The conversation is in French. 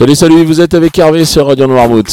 Salut, salut, vous êtes avec Hervé sur Radio Noirmouth.